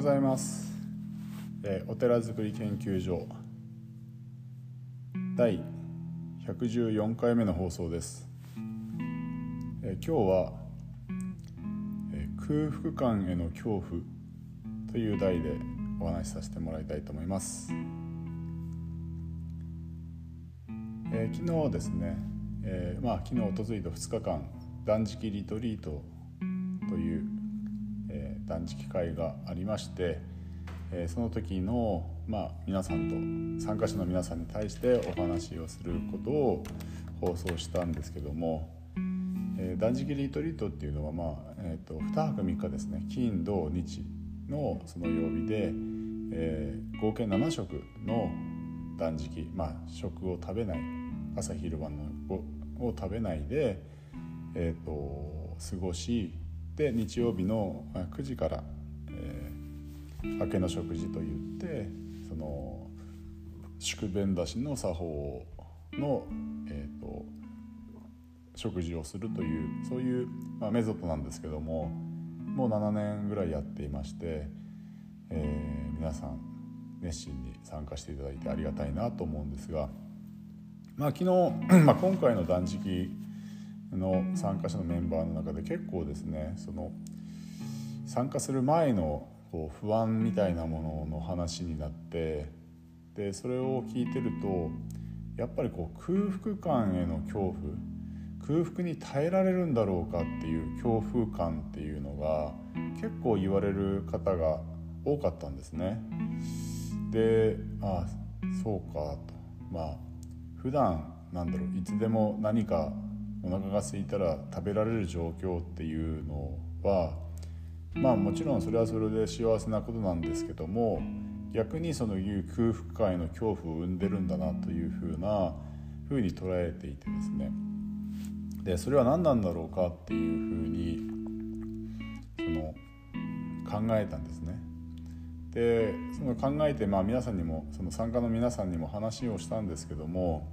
ございます、えー、お寺づくり研究所。第114回目の放送です、えー、今日は、えー、空腹感への恐怖という題でお話しさせてもらいたいと思います、えー、昨日ですね、えー、まあ昨日訪れた2日間断食リトリートという断食会がありまして、えその時の、まあ、皆さんと参加者の皆さんに対してお話をすることを放送したんですけども、え断食リトリートっていうのは、まあえーと、2泊3日ですね金土日のその曜日で、え、合計7食の断食、まあ、食を食べない朝昼晩のを食べないで、えーと過ごしで日曜日の9時から、えー、明けの食事といってその宿便出しの作法の、えーと、食事をするというそういう、まあ、メソッドなんですけどももう7年ぐらいやっていまして、えー、皆さん熱心に参加していただいてありがたいなと思うんですが、まあ、昨日、まあ、今回の断食の参加者のメンバーの中で結構ですねその参加する前のこう不安みたいなものの話になってでそれを聞いてるとやっぱりこう空腹感への恐怖空腹に耐えられるんだろうかっていう恐怖感っていうのが結構言われる方が多かったんですね。でああそうかとまあ普段なんだろういつでも何かお腹が空いたら食べられる状況っていうのはまあもちろんそれはそれで幸せなことなんですけども逆にそのいう空腹感への恐怖を生んでるんだなというふうなふうに捉えていてですねでそれは何なんだろうかっていうふうにその考えたんですね。でその考えて、まあ、皆さんにもその参加の皆さんにも話をしたんですけども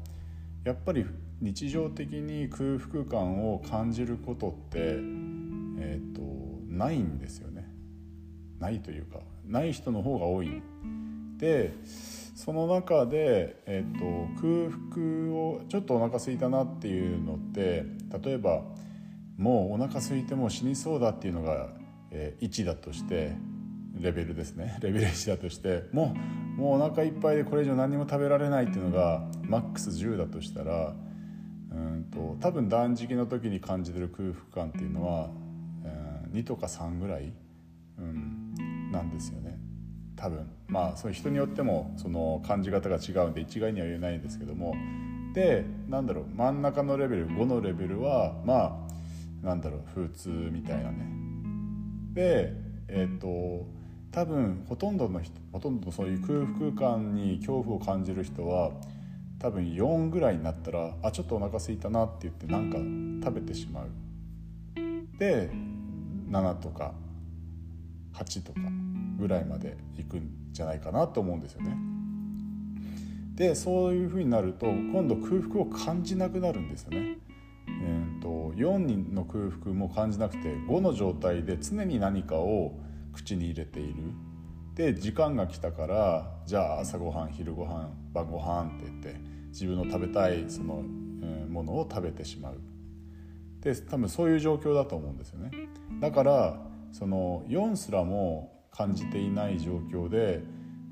やっぱり日常的に空腹感を感じることって、えーと、ないんですよね。ないというかない人の方が多い。でその中で、えーと、空腹をちょっとお腹空いたなっていうのって例えばもうお腹空いても死にそうだっていうのが、えー、1だとしてレベルですね。レベル1だとしてもうもうお腹いっぱいでこれ以上何も食べられないっていうのがマックス10だとしたらうんと多分断食の時に感じてる空腹感っていうのは、えー、2とか3ぐらい、うん、なんですよね。多分。まあそ人によってもその感じ方が違うんで一概には言えないんですけども。でなんだろう真ん中のレベル5のレベルはまあなんだろう普通みたいなね。でえっ、ー、と多分ほとんどの人ほとんどそういう空腹感に恐怖を感じる人は多分4ぐらいになったらあちょっとお腹すいたなって言って何か食べてしまうで7とか8とかぐらいまでいくんじゃないかなと思うんですよね。でそういうふうになると今度空腹を感じなくなるんですよね。えーと、と4の空腹も感じなくて5の状態で常に何かを口に入れているで時間が来たからじゃあ朝ごはん昼ごはん晩ごはんって言って自分の食べたいその、ものを食べてしまう。で多分そういう状況だと思うんですよね。だからその4すらも感じていない状況で、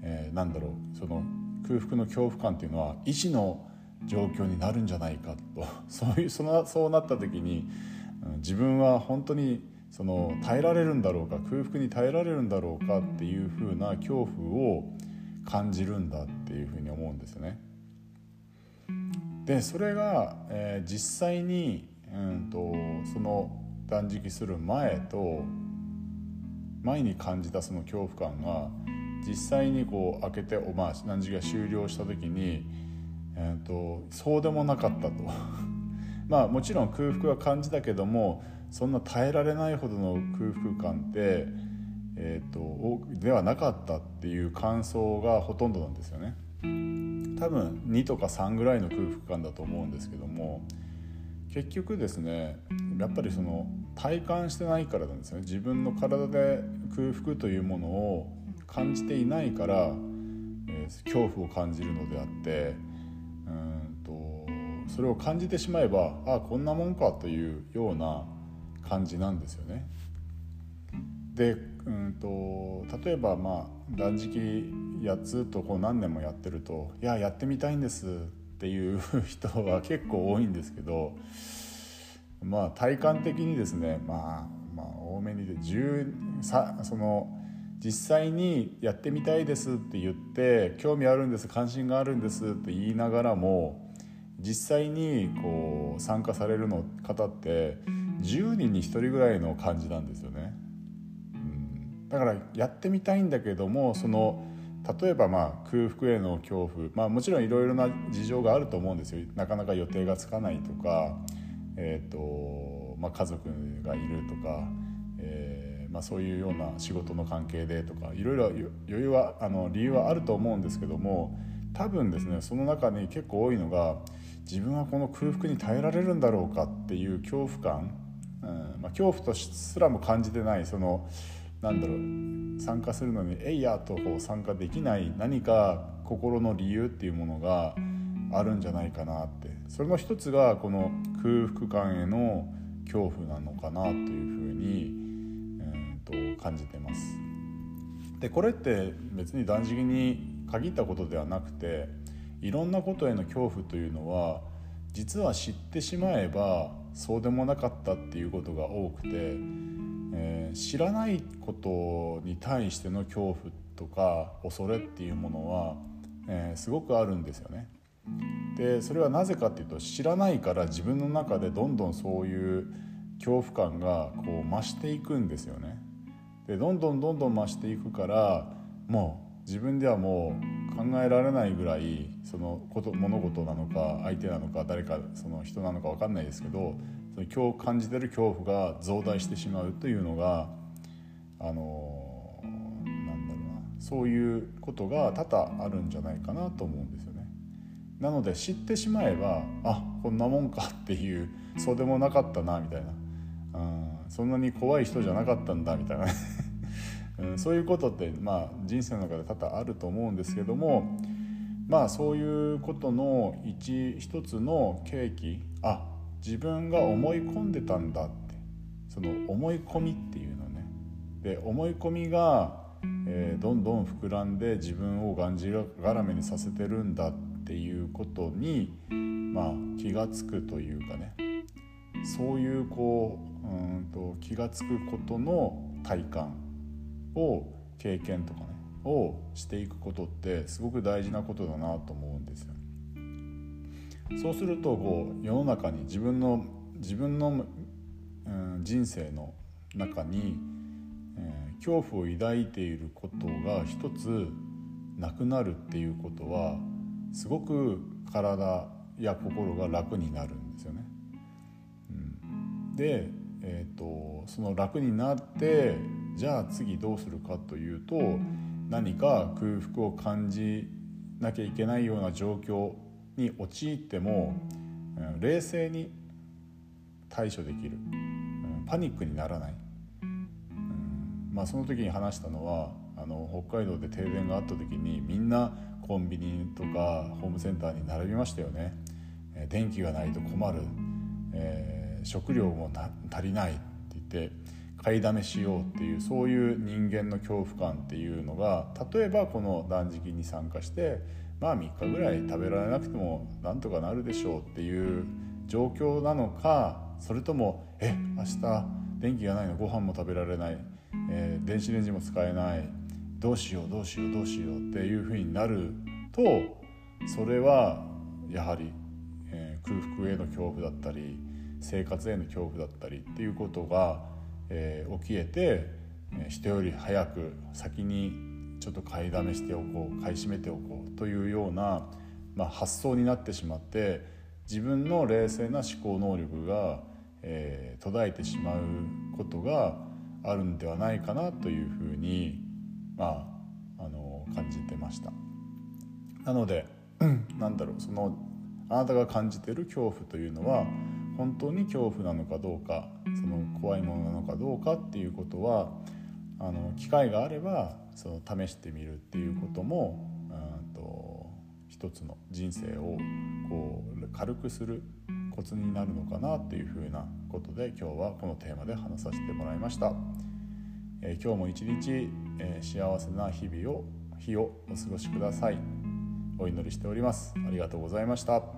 えー、なんだろうその空腹の恐怖感っていうのは意志の状況になるんじゃないかと。そういうそのそうなった時に自分は本当にその耐えられるんだろうか空腹に耐えられるんだろうかっていうふうな恐怖を感じるんだっていうふうに思うんですよね。でそれが、えー、実際に、うんと、その断食する前と前に感じたその恐怖感が実際にこう開けて、まあ、断食が終了した時に、えーとそうでもなかったと。まあもちろん空腹は感じたけどもそんな耐えられないほどの空腹感って、えーと、ではなかったっていう感想がほとんどなんですよね。多分2とか3ぐらいの空腹感だと思うんですけども結局ですねやっぱりその体感してないからなんですよね自分の体で空腹というものを感じていないから、えー、恐怖を感じるのであってうんとそれを感じてしまえばあこんなもんかというような感じなんですよね。でうんと例えばまあ断食やつとこう何年もやってると「いややってみたいんです」っていう人は結構多いんですけどまあ体感的にですねまあまあ多めにで10さその実際にやってみたいですって言って興味あるんです関心があるんですって言いながらも実際にこう参加されるの方って10人に1人ぐらいの感じなんですよね。うん、だからやってみたいんだけどもその例えばまあ空腹への恐怖、まあ、もちろんいろいろな事情があると思うんですよ。なかなか予定がつかないとか、えーとまあ、家族がいるとか、えーまあ、そういうような仕事の関係でとか。いろいろ余裕はあの理由はあると思うんですけども多分ですねその中に結構多いのが自分はこの空腹に耐えられるんだろうかっていう恐怖感、うんまあ、恐怖とすらも感じてないそのなんだろう参加するのに「えいや!」とこう参加できない何か心の理由っていうものがあるんじゃないかなってそれの一つがこの空腹感への恐怖なのかなというふうに、えー、と感じてます。でこれって別に断食に限ったことではなくていろんなことへの恐怖というのは実は知ってしまえばそうでもなかったっていうことが多くてえー、知らないことに対しての恐怖とか恐れっていうものは、えー、すごくあるんですよね。でそれはなぜかっていうと知らないから自分の中でどんどんそういう恐怖感がこう増していくんですよね。でどんどんどんどん増していくからもう自分ではもう考えられないぐらいそのこと物事なのか相手なのか誰かその人なのか分かんないですけどその今日感じてる恐怖が増大してしまうというのがあのなんだろうな。そういうことが多々あるんじゃないかなと思うんですよね。なので知ってしまえばあこんなもんかっていうそうでもなかったなみたいな、うん、そんなに怖い人じゃなかったんだみたいな。うん、そういうことって、まあ、人生の中で多々あると思うんですけどもまあそういうことの一一つの契機あ自分が思い込んでたんだってその思い込みっていうのね。で思い込みが、えー、どんどん膨らんで自分をがんじがらめにさせてるんだっていうことに、まあ、気が付くというかね。そういうこううんと気が付くことの体感。を経験とかねをしていくことってすごく大事なことだなと思うんですよ。そうするとこう世の中に自分の自分の、うん、人生の中に、えー、恐怖を抱いていることが一つなくなるっていうことはすごく体や心が楽になるんですよね。うん、で、えーと、その楽になってじゃあ次どうするかというと何か空腹を感じなきゃいけないような状況に陥っても、うん、冷静に対処できる、うん、パニックにならない、うんまあ、その時に話したのはあの北海道で停電があった時にみんなコンビニとかホームセンターに並びましたよね、えー、電気がないと困る、えー、食料も足りないって言って買いだめしようっていうそういう人間の恐怖感っていうのが例えばこの断食に参加してまあ3日ぐらい食べられなくてもなんとかなるでしょうっていう状況なのかそれともえ明日電気がないのご飯も食べられない、えー、電子レンジも使えないどうしようどうしようどうしようっていうふうになるとそれはやはり、えー、空腹への恐怖だったり生活への恐怖だったりっていうことが、えー、起きえて、えー、人より早く先にちょっと買いだめしておこう買い占めておこうというような、まあ、発想になってしまって自分の冷静な思考能力が、えー、途絶えてしまうことがあるんではないかなというふうに、まあ、あの感じてました。なので なんだろうそのあなたが感じている恐怖というのは本当に恐怖なのかどうかその怖いものなのかどうかっていうことはあの機会があればその試してみるっていうこともと一つの人生をこう軽くするコツになるのかなっていうふうなことで今日はこのテーマで話させてもらいました。えー、今日も一日、えー、幸せな日々を日をお過ごしください。お祈りしております。ありがとうございました。